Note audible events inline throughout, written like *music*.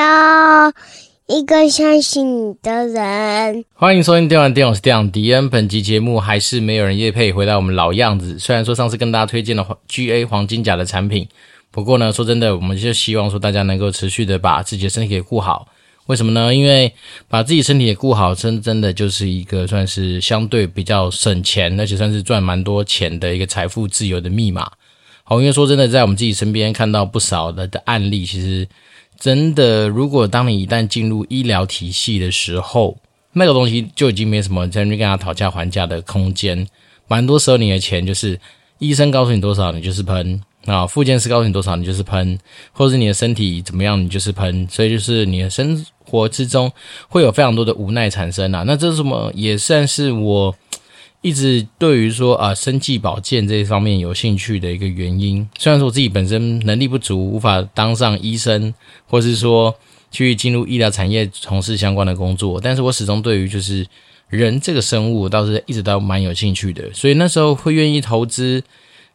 要一个相信你的人。欢迎收听《电玩电》，我是电玩迪恩。本集节目还是没有人业配，回到我们老样子。虽然说上次跟大家推荐了 GA 黄金甲的产品，不过呢，说真的，我们就希望说大家能够持续的把自己的身体给顾好。为什么呢？因为把自己身体也顾好，真真的就是一个算是相对比较省钱，而且算是赚蛮多钱的一个财富自由的密码。好，因为说真的，在我们自己身边看到不少的的案例，其实真的，如果当你一旦进入医疗体系的时候，那个东西就已经没什么在那跟他讨价还价的空间。蛮多时候，你的钱就是医生告诉你多少，你就是喷。啊，复健师告诉你多少，你就是喷；或者是你的身体怎么样，你就是喷。所以就是你的生活之中会有非常多的无奈产生啊。那这什么？也算是我一直对于说啊，生计保健这方面有兴趣的一个原因。虽然说我自己本身能力不足，无法当上医生，或是说去进入医疗产业从事相关的工作，但是我始终对于就是人这个生物倒是一直都蛮有兴趣的。所以那时候会愿意投资，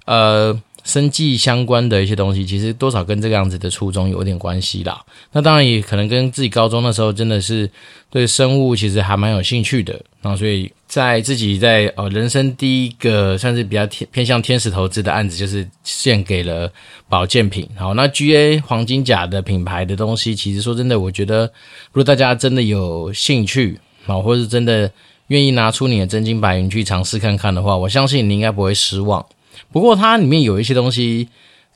呃。生计相关的一些东西，其实多少跟这个样子的初衷有点关系啦。那当然也可能跟自己高中的时候真的是对生物其实还蛮有兴趣的。然后所以在自己在呃人生第一个算是比较偏偏向天使投资的案子，就是献给了保健品。好，那 GA 黄金甲的品牌的东西，其实说真的，我觉得如果大家真的有兴趣啊，或是真的愿意拿出你的真金白银去尝试看看的话，我相信你应该不会失望。不过它里面有一些东西，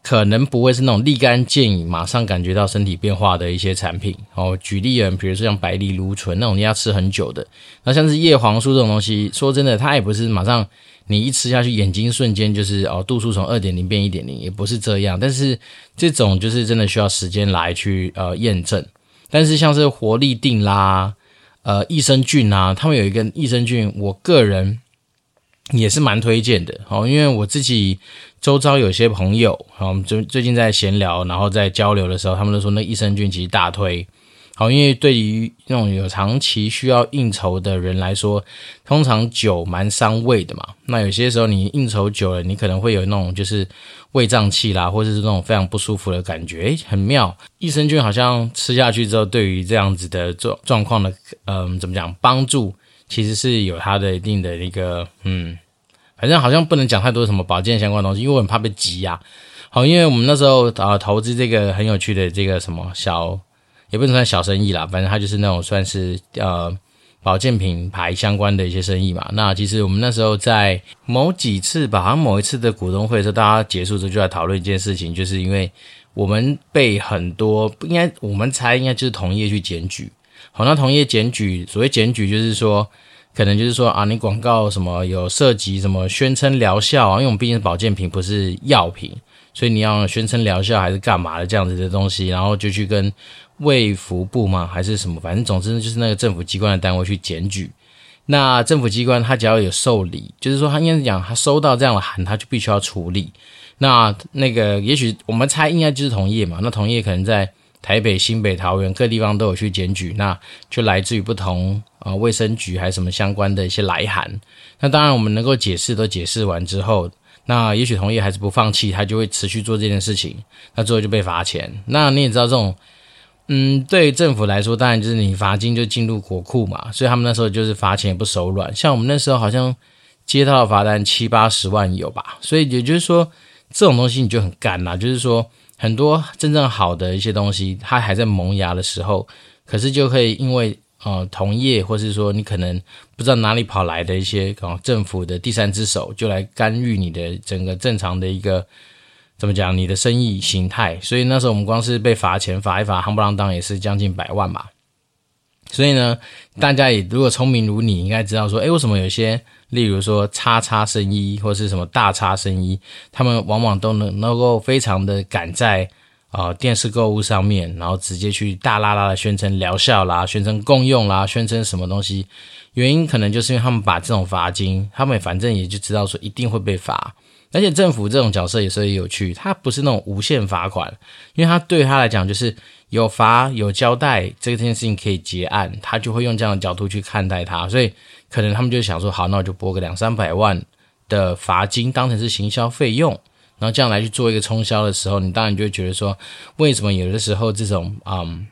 可能不会是那种立竿见影、马上感觉到身体变化的一些产品。哦，举例啊，比如说像白藜芦醇那种你要吃很久的，那像是叶黄素这种东西，说真的，它也不是马上你一吃下去，眼睛瞬间就是哦度数从二点零变一点零，也不是这样。但是这种就是真的需要时间来去呃验证。但是像是活力定啦、呃益生菌啊，他们有一个益生菌，我个人。也是蛮推荐的，哦，因为我自己周遭有些朋友，好，我们最最近在闲聊，然后在交流的时候，他们都说那益生菌其实大推，好，因为对于那种有长期需要应酬的人来说，通常酒蛮伤胃的嘛，那有些时候你应酬久了，你可能会有那种就是胃胀气啦，或者是那种非常不舒服的感觉，诶，很妙，益生菌好像吃下去之后，对于这样子的状状况的，嗯，怎么讲，帮助。其实是有它的一定的一个，嗯，反正好像不能讲太多什么保健相关的东西，因为我很怕被挤压。好，因为我们那时候啊投资这个很有趣的这个什么小，也不能算小生意啦，反正它就是那种算是呃保健品牌相关的一些生意嘛。那其实我们那时候在某几次吧，好像某一次的股东会的时候，大家结束之后就在讨论一件事情，就是因为我们被很多应该我们猜应该就是同业去检举。好，那同业检举，所谓检举就是说，可能就是说啊，你广告什么有涉及什么宣称疗效啊，因为我们毕竟保健品，不是药品，所以你要宣称疗效还是干嘛的这样子的东西，然后就去跟卫福部嘛，还是什么，反正总之就是那个政府机关的单位去检举。那政府机关他只要有受理，就是说他应该是讲他收到这样的函，他就必须要处理。那那个也许我们猜应该就是同业嘛，那同业可能在。台北、新北、桃园各地方都有去检举，那就来自于不同啊卫生局还是什么相关的一些来函。那当然，我们能够解释都解释完之后，那也许同业还是不放弃，他就会持续做这件事情。那最后就被罚钱。那你也知道，这种嗯，对政府来说，当然就是你罚金就进入国库嘛。所以他们那时候就是罚钱也不手软。像我们那时候好像接到罚单七八十万有吧。所以也就是说，这种东西你就很干啦，就是说。很多真正好的一些东西，它还在萌芽的时候，可是就会因为呃同业，或是说你可能不知道哪里跑来的一些哦政府的第三只手，就来干预你的整个正常的一个怎么讲，你的生意形态。所以那时候我们光是被罚钱罚一罚，夯不啷当也是将近百万吧。所以呢，大家也如果聪明如你，应该知道说，诶，为什么有些，例如说叉叉生医或是什么大叉生医，他们往往都能能够非常的赶在啊、电视购物上面，然后直接去大剌剌的宣称疗效啦，宣称共用啦，宣称什么东西？原因可能就是因为他们把这种罚金，他们反正也就知道说一定会被罚，而且政府这种角色也是有趣，他不是那种无限罚款，因为他对他来讲就是。有罚有交代，这件事情可以结案，他就会用这样的角度去看待它，所以可能他们就想说，好，那我就拨个两三百万的罚金当成是行销费用，然后这样来去做一个冲销的时候，你当然就会觉得说，*clears throat* 为什么有的时候这种嗯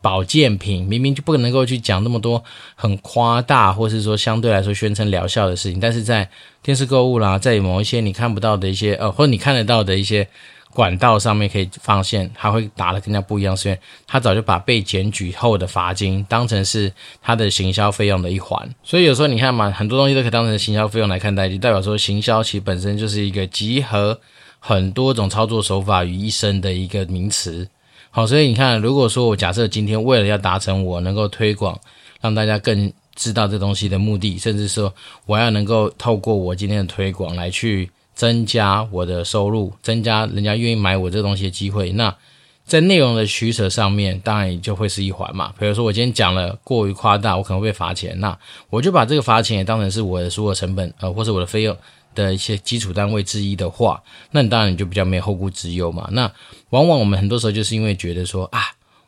保健品明明就不能够去讲那么多很夸大，或是说相对来说宣称疗效的事情，但是在电视购物啦，在某一些你看不到的一些呃，或者你看得到的一些。管道上面可以发现，他会打得更加不一样，是因为他早就把被检举后的罚金当成是他的行销费用的一环。所以有时候你看嘛，很多东西都可以当成行销费用来看待，就代表说行销其实本身就是一个集合很多种操作手法于一身的一个名词。好，所以你看，如果说我假设今天为了要达成我能够推广，让大家更知道这东西的目的，甚至说我要能够透过我今天的推广来去。增加我的收入，增加人家愿意买我这东西的机会。那在内容的取舍上面，当然也就会是一环嘛。比如说我今天讲了过于夸大，我可能会被罚钱。那我就把这个罚钱也当成是我的所有成本，呃，或是我的费用的一些基础单位之一的话，那你当然你就比较没有后顾之忧嘛。那往往我们很多时候就是因为觉得说啊，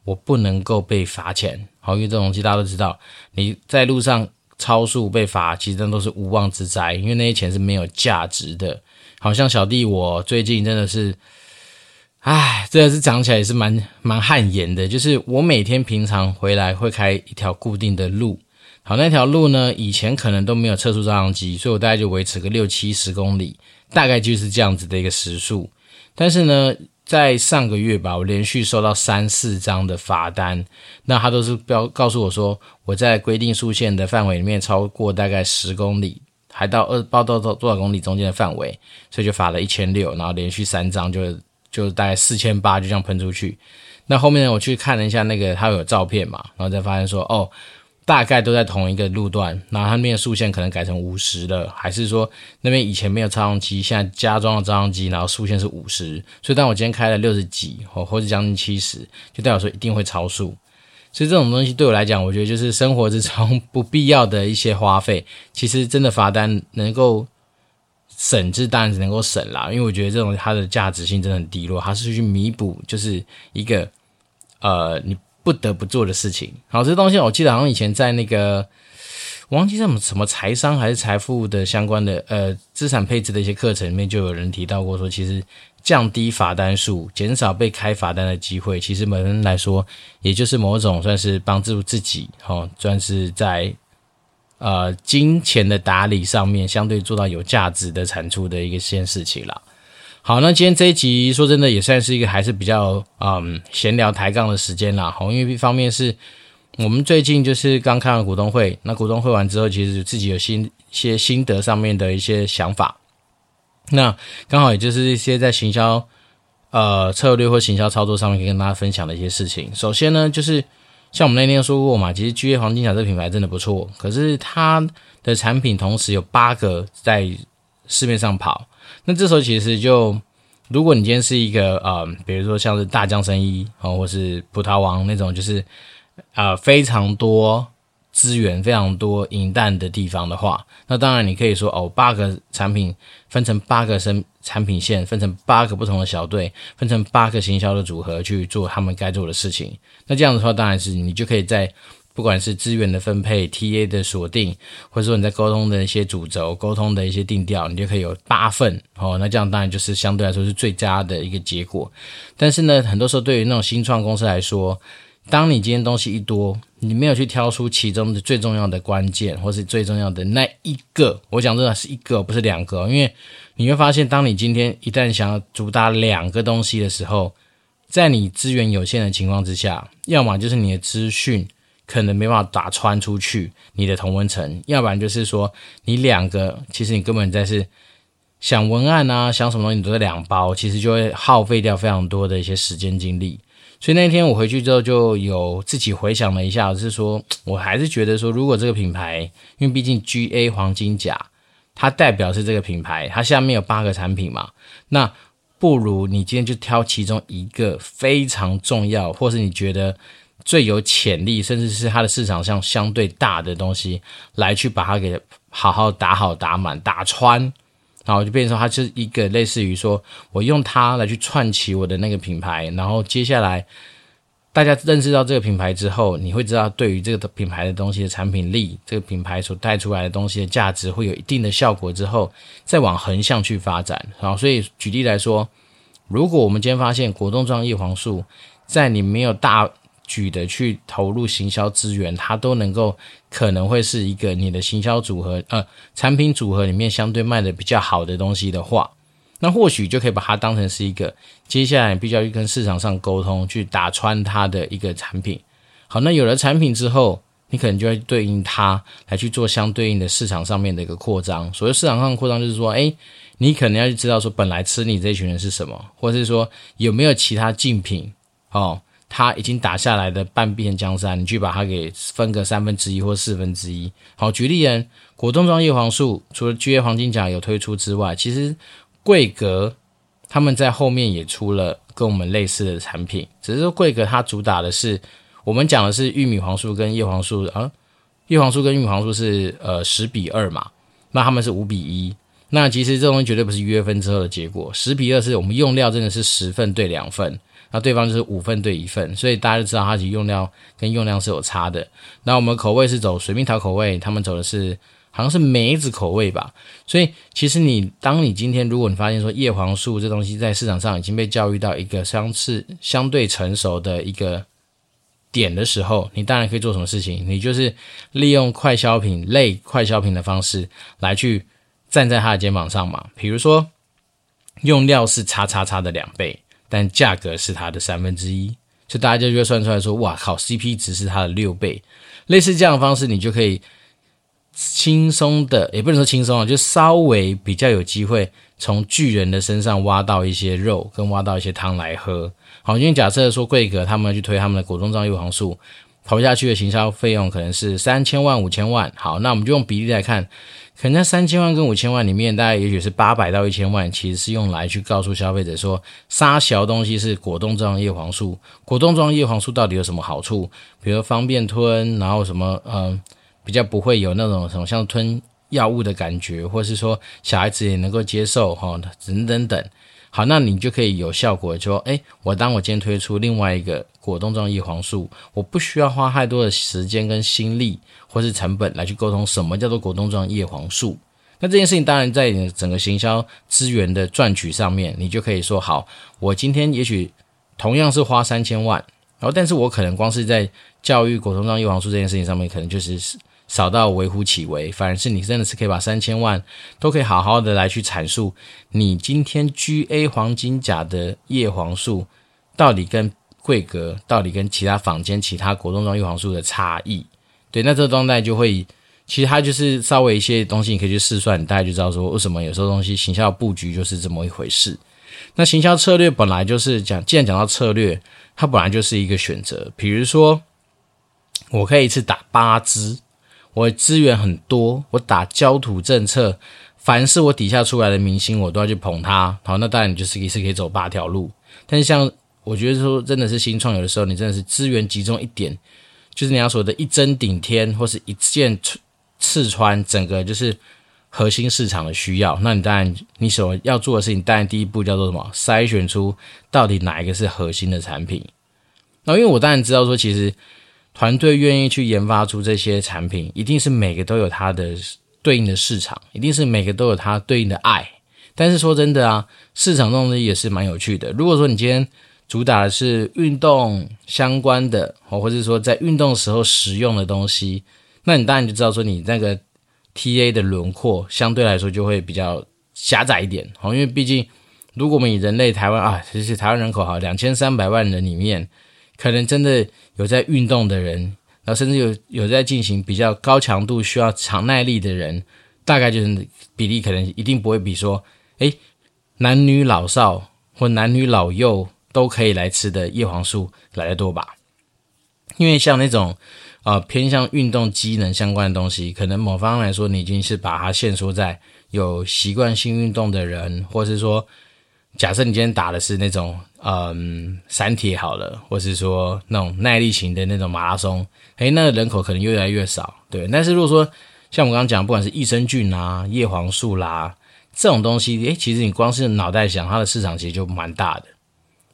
我不能够被罚钱，好，因为这种东西大家都知道，你在路上超速被罚，其实那都是无妄之灾，因为那些钱是没有价值的。好像小弟我最近真的是，唉，真的是讲起来也是蛮蛮汗颜的。就是我每天平常回来会开一条固定的路，好，那条路呢，以前可能都没有测速照相机，所以我大概就维持个六七十公里，大概就是这样子的一个时速。但是呢，在上个月吧，我连续收到三四张的罚单，那他都是标告诉我说我在规定速限的范围里面超过大概十公里。还到二报到多少公里中间的范围，所以就罚了一千六，然后连续三张就就大概四千八，就这样喷出去。那后面呢，我去看了一下那个，他有照片嘛，然后再发现说，哦，大概都在同一个路段，然后它那边的速限可能改成五十了，还是说那边以前没有照相机，现在加装了照相机，然后速限是五十，所以当我今天开了六十几，或或者将近七十，就代表说一定会超速。所以这种东西对我来讲，我觉得就是生活之中不必要的一些花费。其实真的罚单能够省，这当然能够省啦。因为我觉得这种它的价值性真的很低落，它是去弥补就是一个呃你不得不做的事情。好，这东西我记得好像以前在那个忘记什么什么财商还是财富的相关的呃资产配置的一些课程里面，就有人提到过说，其实。降低罚单数，减少被开罚单的机会，其实本身来说，也就是某种算是帮助自己，哦，算是在呃金钱的打理上面，相对做到有价值的产出的一个件事情了。好，那今天这一集说真的也算是一个还是比较嗯闲聊抬杠的时间啦。好，因为一方面是我们最近就是刚开完股东会，那股东会完之后，其实自己有心一些心得上面的一些想法。那刚好也就是一些在行销呃策略或行销操作上面可以跟大家分享的一些事情。首先呢，就是像我们那天说过嘛，其实 GA 黄金甲这品牌真的不错，可是它的产品同时有八个在市面上跑。那这时候其实就，如果你今天是一个呃，比如说像是大江生医啊，或是葡萄王那种，就是呃非常多。资源非常多、银弹的地方的话，那当然你可以说哦，八个产品分成八个生产品线，分成八个不同的小队，分成八个行销的组合去做他们该做的事情。那这样的话，当然是你就可以在不管是资源的分配、TA 的锁定，或者说你在沟通的一些主轴、沟通的一些定调，你就可以有八份哦。那这样当然就是相对来说是最佳的一个结果。但是呢，很多时候对于那种新创公司来说，当你今天东西一多，你没有去挑出其中的最重要的关键，或是最重要的那一个，我讲真的是一个，不是两个，因为你会发现，当你今天一旦想要主打两个东西的时候，在你资源有限的情况之下，要么就是你的资讯可能没办法打穿出去你的同温层，要不然就是说你两个其实你根本在是想文案啊，想什么东西你都在两包，其实就会耗费掉非常多的一些时间精力。所以那天我回去之后，就有自己回想了一下，就是说 *tsk* 我还是觉得说，如果这个品牌，因为毕竟 GA 黄金甲，它代表是这个品牌，它下面有八个产品嘛，那不如你今天就挑其中一个非常重要，或是你觉得最有潜力，甚至是它的市场上相对大的东西，来去把它给好好打好、打满、打穿。然后就变成，它是一个类似于说，我用它来去串起我的那个品牌，然后接下来大家认识到这个品牌之后，你会知道对于这个品牌的东西的产品力，这个品牌所带出来的东西的价值会有一定的效果之后，再往横向去发展。然后，所以举例来说，如果我们今天发现果冻状叶黄素，在你没有大举的去投入行销资源，它都能够可能会是一个你的行销组合，呃，产品组合里面相对卖的比较好的东西的话。那或许就可以把它当成是一个接下来必须要去跟市场上沟通，去打穿它的一个产品。好，那有了产品之后，你可能就会对应它来去做相对应的市场上面的一个扩张。所谓市场上扩张，就是说，诶，你可能要去知道说，本来吃你这群人是什么，或者是说有没有其他竞品哦，它已经打下来的半壁江山，你去把它给分个三分之一或四分之一。好，举例人，果冻状叶黄素，除了 GA 黄金甲有推出之外，其实。桂格他们在后面也出了跟我们类似的产品，只是说桂格它主打的是我们讲的是玉米黄素跟叶黄素啊，叶黄素跟玉米黄素是呃十比二嘛，那他们是五比一。那其实这东西绝对不是约分之后的结果，十比二是我们用料真的是十份对两份，那对方就是五份对一份，所以大家就知道它其实用料跟用量是有差的。那我们口味是走水蜜桃口味，他们走的是。好像是梅子口味吧，所以其实你当你今天如果你发现说叶黄素这东西在市场上已经被教育到一个相似相对成熟的一个点的时候，你当然可以做什么事情？你就是利用快消品类快消品的方式来去站在他的肩膀上嘛。比如说用料是叉叉叉的两倍，但价格是它的三分之一，所以大家就会算出来说，哇靠，CP 值是它的六倍，类似这样的方式，你就可以。轻松的，也不能说轻松啊，就稍微比较有机会从巨人的身上挖到一些肉，跟挖到一些汤来喝。好，今天假设说贵格他们去推他们的果冻状叶黄素，投下去的行销费用可能是三千万、五千万。好，那我们就用比例来看，可能在三千万跟五千万里面，大概也许是八百到一千万，其实是用来去告诉消费者说，杀小东西是果冻状叶黄素，果冻状叶黄素到底有什么好处？比如方便吞，然后什么，嗯、比较不会有那种什么像吞药物的感觉，或是说小孩子也能够接受哈，等等等。好，那你就可以有效果说，诶，我当我今天推出另外一个果冻状叶黄素，我不需要花太多的时间跟心力或是成本来去沟通什么叫做果冻状叶黄素。那这件事情当然在你整个行销资源的赚取上面，你就可以说好，我今天也许同样是花三千万，然后但是我可能光是在教育果冻状叶黄素这件事情上面，可能就是。少到微乎其微，反而是你真的是可以把三千万都可以好好的来去阐述，你今天 GA 黄金甲的叶黄素到底跟桂格到底跟其他坊间其他果冻状叶黄素的差异。对，那这个状态就会，其实它就是稍微一些东西你可以去试算，你大概就知道说为什么有时候东西行销布局就是这么一回事。那行销策略本来就是讲，既然讲到策略，它本来就是一个选择。比如说，我可以一次打八支。我资源很多，我打焦土政策，凡是我底下出来的明星，我都要去捧他。好，那当然你就是一次可以走八条路。但是像我觉得说，真的是新创有的时候，你真的是资源集中一点，就是你要说的一针顶天，或是一箭刺穿整个就是核心市场的需要。那你当然你所要做的事情，当然第一步叫做什么？筛选出到底哪一个是核心的产品。那因为我当然知道说，其实。团队愿意去研发出这些产品，一定是每个都有它的对应的市场，一定是每个都有它对应的爱。但是说真的啊，市场这东西也是蛮有趣的。如果说你今天主打的是运动相关的，哦或者说在运动时候使用的东西，那你当然就知道说你那个 TA 的轮廓相对来说就会比较狭窄一点。好，因为毕竟如果我们以人类台湾啊，其实台湾人口哈两千三百万人里面。可能真的有在运动的人，然后甚至有有在进行比较高强度需要长耐力的人，大概就是比例可能一定不会比说，诶，男女老少或男女老幼都可以来吃的叶黄素来得多吧？因为像那种呃偏向运动机能相关的东西，可能某方来说，你已经是把它限缩在有习惯性运动的人，或是说。假设你今天打的是那种嗯三铁好了，或是说那种耐力型的那种马拉松，诶，那个人口可能越来越少，对。但是如果说像我刚刚讲，不管是益生菌啊、叶黄素啦这种东西，诶，其实你光是脑袋想，它的市场其实就蛮大的。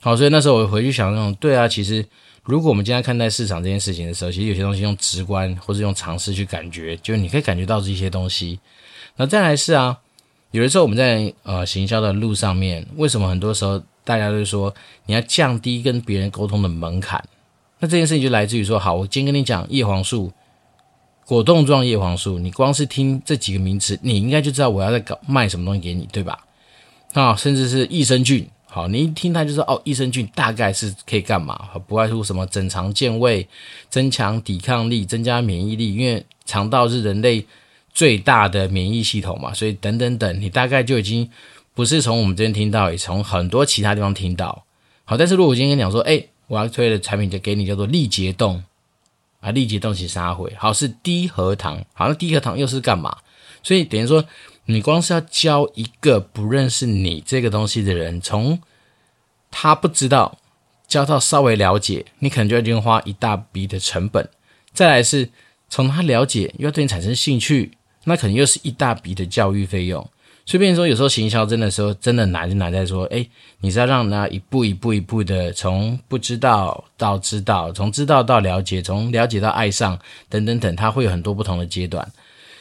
好，所以那时候我回去想那种，对啊，其实如果我们今天看待市场这件事情的时候，其实有些东西用直观或是用尝试去感觉，就是你可以感觉到这些东西。那再来是啊，有的时候我们在呃行销的路上面，为什么很多时候大家都说你要降低跟别人沟通的门槛？那这件事情就来自于说，好，我今天跟你讲叶黄素。果冻状叶黄素，你光是听这几个名词，你应该就知道我要在搞卖什么东西给你，对吧？啊，甚至是益生菌，好，你一听它就知道哦，益生菌大概是可以干嘛？不外乎什么整肠健胃、增强抵抗力、增加免疫力，因为肠道是人类最大的免疫系统嘛，所以等等等，你大概就已经不是从我们这边听到，也从很多其他地方听到。好，但是如果我今天跟你讲说，哎，我要推的产品就给你叫做力捷冻。啊，力捷冻起沙回，好，是低核糖，好，那低核糖又是干嘛？所以等于说，你光是要教一个不认识你这个东西的人，从他不知道教到稍微了解，你可能就要经花一大笔的成本。再来是从他了解又要对你产生兴趣，那可能又是一大笔的教育费用。所以，变说，有时候行销真的时候真的难就难在说，诶，你是要让他一步一步一步的从不知道到知道，从知道到了解，从了解到爱上，等等等，他会有很多不同的阶段。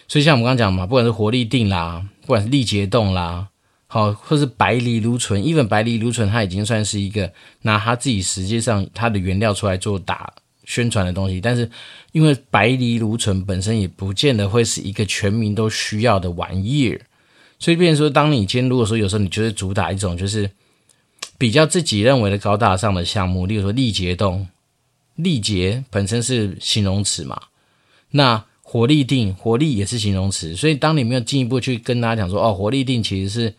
所以，像我们刚刚讲嘛，不管是活力定啦，不管是力捷冻啦，好，或是白藜芦醇，even 白藜芦醇，它已经算是一个拿它自己实际上它的原料出来做打宣传的东西。但是，因为白藜芦醇本身也不见得会是一个全民都需要的玩意儿。所以，变成说，当你今天如果说有时候你就是主打一种就是比较自己认为的高大上的项目，例如说力捷冻，力竭本身是形容词嘛，那活力定，活力也是形容词。所以，当你没有进一步去跟大家讲说，哦，活力定其实是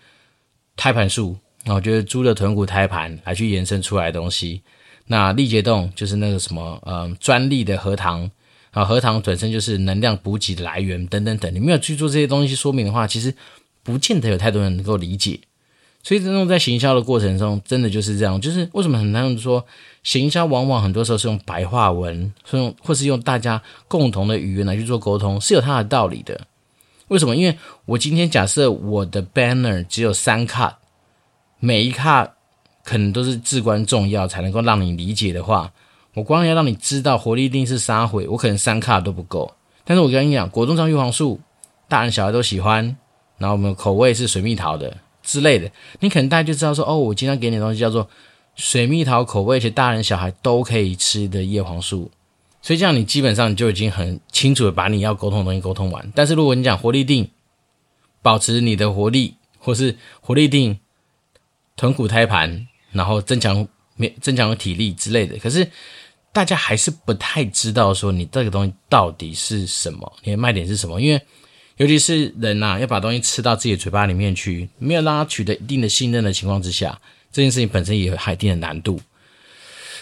胎盘素，那我觉得猪的臀骨胎盘来去延伸出来的东西。那力竭冻就是那个什么，呃，专利的核糖啊，核糖本身就是能量补给的来源等等等。你没有去做这些东西说明的话，其实。不见得有太多人能够理解，所以这种在行销的过程中，真的就是这样。就是为什么很多人说行销往往很多时候是用白话文，是用或是用大家共同的语言来去做沟通，是有它的道理的。为什么？因为我今天假设我的 banner 只有三卡，每一卡可能都是至关重要，才能够让你理解的话，我光要让你知道活力一定是啥回，我可能三卡都不够。但是我跟你讲，果冻状叶黄素，大人小孩都喜欢。然后我们口味是水蜜桃的之类的，你可能大家就知道说，哦，我经常给你的东西叫做水蜜桃口味，而且大人小孩都可以吃的叶黄素，所以这样你基本上就已经很清楚的把你要沟通的东西沟通完。但是如果你讲活力定，保持你的活力，或是活力定臀骨胎盘，然后增强增强体力之类的，可是大家还是不太知道说你这个东西到底是什么，你的卖点是什么，因为。尤其是人呐、啊，要把东西吃到自己嘴巴里面去，没有让他取得一定的信任的情况之下，这件事情本身也有一定的难度。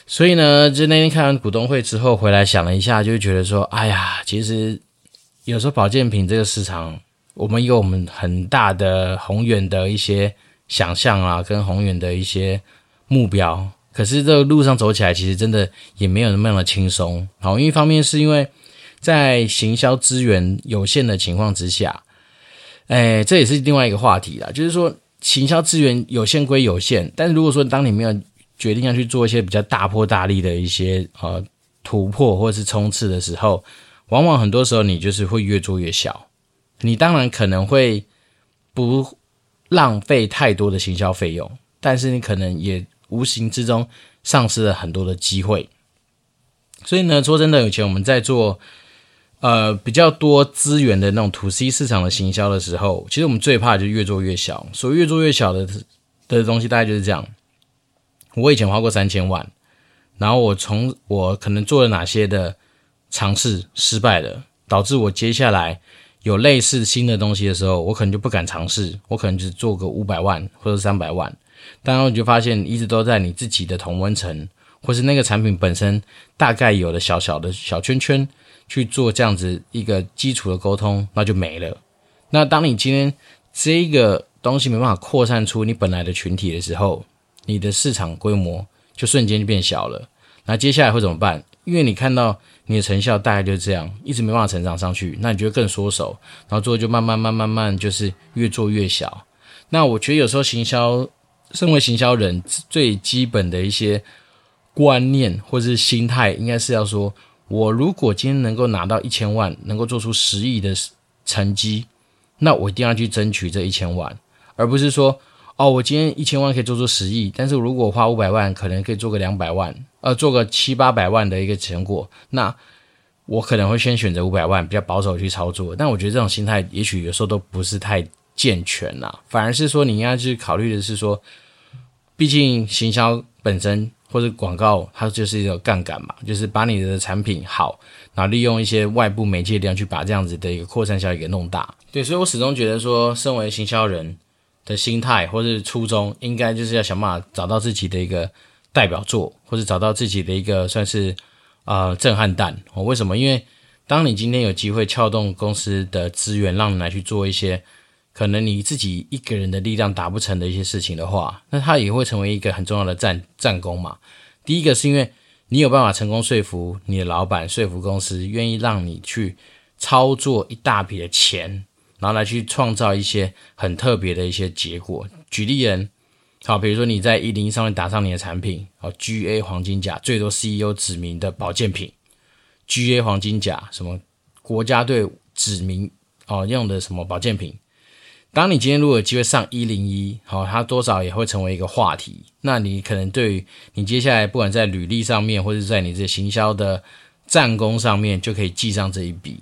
所以呢，就那天看完股东会之后回来想了一下，就觉得说，哎呀，其实有时候保健品这个市场，我们有我们很大的宏远的一些想象啊，跟宏远的一些目标，可是这个路上走起来，其实真的也没有那么的轻松。好，一方面是因为。在行销资源有限的情况之下，哎，这也是另外一个话题啦。就是说，行销资源有限归有限，但如果说当你没有决定要去做一些比较大破大立的一些呃突破或者是冲刺的时候，往往很多时候你就是会越做越小。你当然可能会不浪费太多的行销费用，但是你可能也无形之中丧失了很多的机会。所以呢，说真的，以前我们在做。呃，比较多资源的那种 to C 市场的行销的时候，其实我们最怕就越做越小。所谓越做越小的的东西，大概就是这样。我以前花过三千万，然后我从我可能做了哪些的尝试失败了，导致我接下来有类似新的东西的时候，我可能就不敢尝试，我可能只做个五百万或者三百万。当然，我就发现一直都在你自己的同温层，或是那个产品本身大概有的小小的小圈圈。去做这样子一个基础的沟通，那就没了。那当你今天这个东西没办法扩散出你本来的群体的时候，你的市场规模就瞬间就变小了。那接下来会怎么办？因为你看到你的成效大概就是这样，一直没办法成长上去，那你就会更缩手，然后最后就慢慢慢慢慢就是越做越小。那我觉得有时候行销身为行销人最基本的一些观念或者是心态，应该是要说：我如果今天能够拿到一千万，能够做出十亿的成绩，那我一定要去争取这一千万，而不是说。哦，我今天一千万可以做出十亿，但是如果花五百万，可能可以做个两百万，呃，做个七八百万的一个成果，那我可能会先选择五百万，比较保守去操作。但我觉得这种心态，也许有时候都不是太健全啦，反而是说你应该去考虑的是说，毕竟行销本身或者广告，它就是一个杠杆嘛，就是把你的产品好，然后利用一些外部媒介力量去把这样子的一个扩散效益给弄大。对，所以我始终觉得说，身为行销人。的心态或是初衷，应该就是要想办法找到自己的一个代表作，或者找到自己的一个算是呃震撼弹。哦，为什么？因为当你今天有机会撬动公司的资源，让你来去做一些可能你自己一个人的力量达不成的一些事情的话，那它也会成为一个很重要的战战功嘛。第一个是因为你有办法成功说服你的老板，说服公司愿意让你去操作一大笔的钱。然后来去创造一些很特别的一些结果。举例人，好，比如说你在一零一上面打上你的产品，好，GA 黄金甲最多 CEO 指名的保健品，GA 黄金甲什么国家队指名哦用的什么保健品。当你今天如果有机会上一零一，好，它多少也会成为一个话题。那你可能对于你接下来不管在履历上面，或者在你这行销的战功上面，就可以记上这一笔。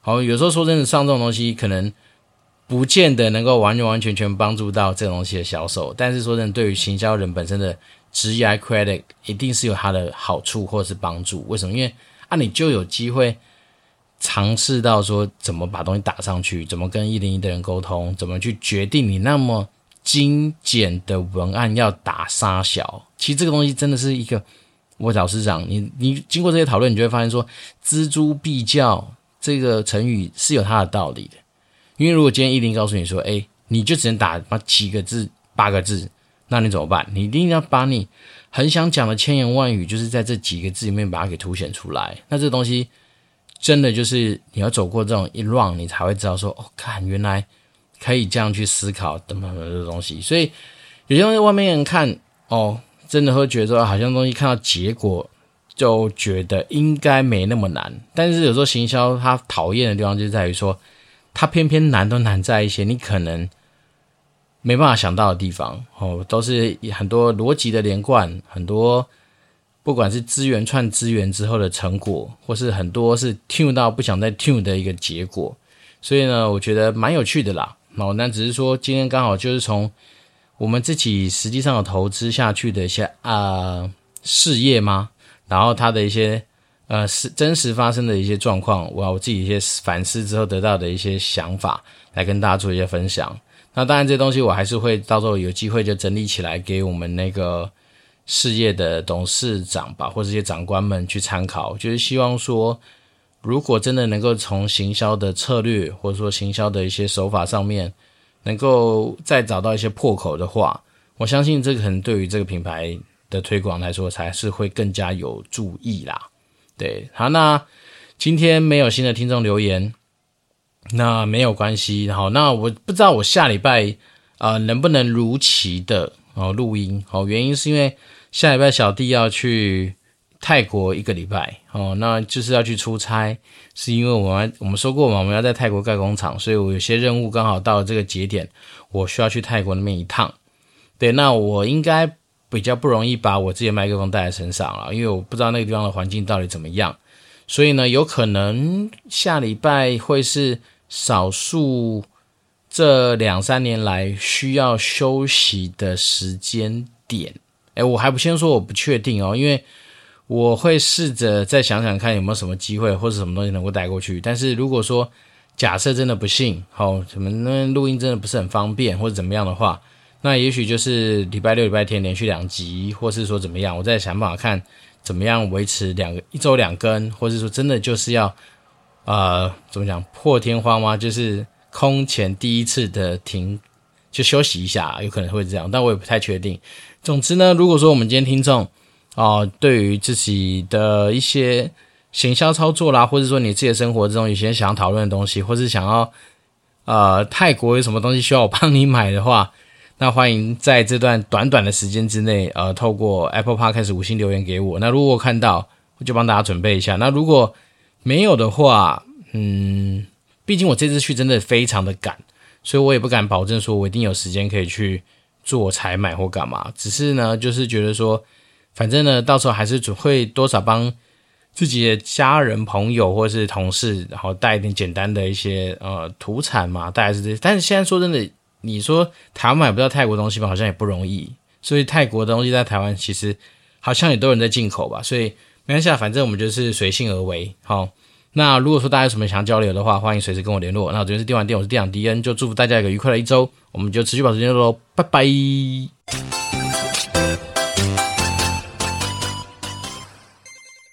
好，有时候说真的，上这种东西可能不见得能够完完全全帮助到这种东西的销售，但是说真的，对于行销人本身的职业 credit 一定是有它的好处或者是帮助。为什么？因为啊，你就有机会尝试到说怎么把东西打上去，怎么跟一零一的人沟通，怎么去决定你那么精简的文案要打杀小。其实这个东西真的是一个，我老实讲，*laughs* 你你经过这些讨论，你就会发现说，錙铢必较。这个成语是有它的道理的，因为如果今天一零告诉你说，哎，你就只能打几个字、八个字，那你怎么办？你一定要把你很想讲的千言万语，就是在这几个字里面把它给凸显出来。那这东西真的就是你要走过这种一乱你才会知道说，哦，看原来可以这样去思考等等的东西。所以有些东西外面人看，哦，真的会觉得说，好像东西看到结果。就觉得应该没那么难，但是有时候行销它讨厌的地方就在于说，它偏偏难都难在一些你可能没办法想到的地方哦，都是很多逻辑的连贯，很多不管是资源串资源之后的成果，或是很多是 tune 到不想再 tune 的一个结果，所以呢，我觉得蛮有趣的啦。哦，那只是说今天刚好就是从我们自己实际上有投资下去的一些啊、呃、事业吗？然后他的一些呃是真实发生的一些状况，我我自己一些反思之后得到的一些想法，来跟大家做一些分享。那当然这东西我还是会到时候有机会就整理起来给我们那个事业的董事长吧，或者一些长官们去参考。就是希望说，如果真的能够从行销的策略或者说行销的一些手法上面，能够再找到一些破口的话，我相信这个可能对于这个品牌。的推广来说，才是会更加有注意啦。对，好，那今天没有新的听众留言，那没有关系。好，那我不知道我下礼拜啊、能不能如期的哦录音。哦，原因是因为下礼拜小弟要去泰国一个礼拜哦，那就是要去出差，是因为我们我们说过嘛，我们要在泰国盖工厂，所以我有些任务刚好到了这个节点，我需要去泰国那边一趟。对，那我应该。比较不容易把我自己的麦克风带在身上了，因为我不知道那个地方的环境到底怎么样，所以呢，有可能下礼拜会是少数这两三年来需要休息的时间点。诶，我还不先说我不确定哦，因为我会试着再想想看有没有什么机会或者什么东西能够带过去。但是如果说假设真的不幸，好，什么那录音真的不是很方便或者怎么样的话。那也许就是礼拜六、礼拜天连续两集，或是说怎么样，我再想办法看怎么样维持两个一周两更，或是说真的就是要呃怎么讲破天荒吗？就是空前第一次的停就休息一下，有可能会这样，但我也不太确定。总之呢，如果说我们今天听众哦、呃，对于自己的一些行销操作啦，或者说你自己的生活之中有些想要讨论的东西，或是想要呃泰国有什么东西需要我帮你买的话。*laughs* 那欢迎在这段短短的时间之内，呃，透过 Apple Podcast 五星留言给我。那如果看到，我就帮大家准备一下。那如果没有的话，嗯，毕竟我这次去真的非常的赶，所以我也不敢保证说我一定有时间可以去做采买或干嘛。只是呢，就是觉得说，反正呢，到时候还是只会多少帮自己的家人、朋友或是同事，然后带一点简单的一些呃土产嘛，大概是这些。但是现在说真的。你说台湾买不到泰国东西吧，好像也不容易。所以泰国的东西在台湾其实好像也都有人在进口吧。所以没关系，反正我们就是随性而为。好，那如果说大家有什么想交流的话，欢迎随时跟我联络。那我这边是电玩店，我是店长迪恩，就祝福大家一个愉快的一周。我们就持续保持联络喽，拜拜。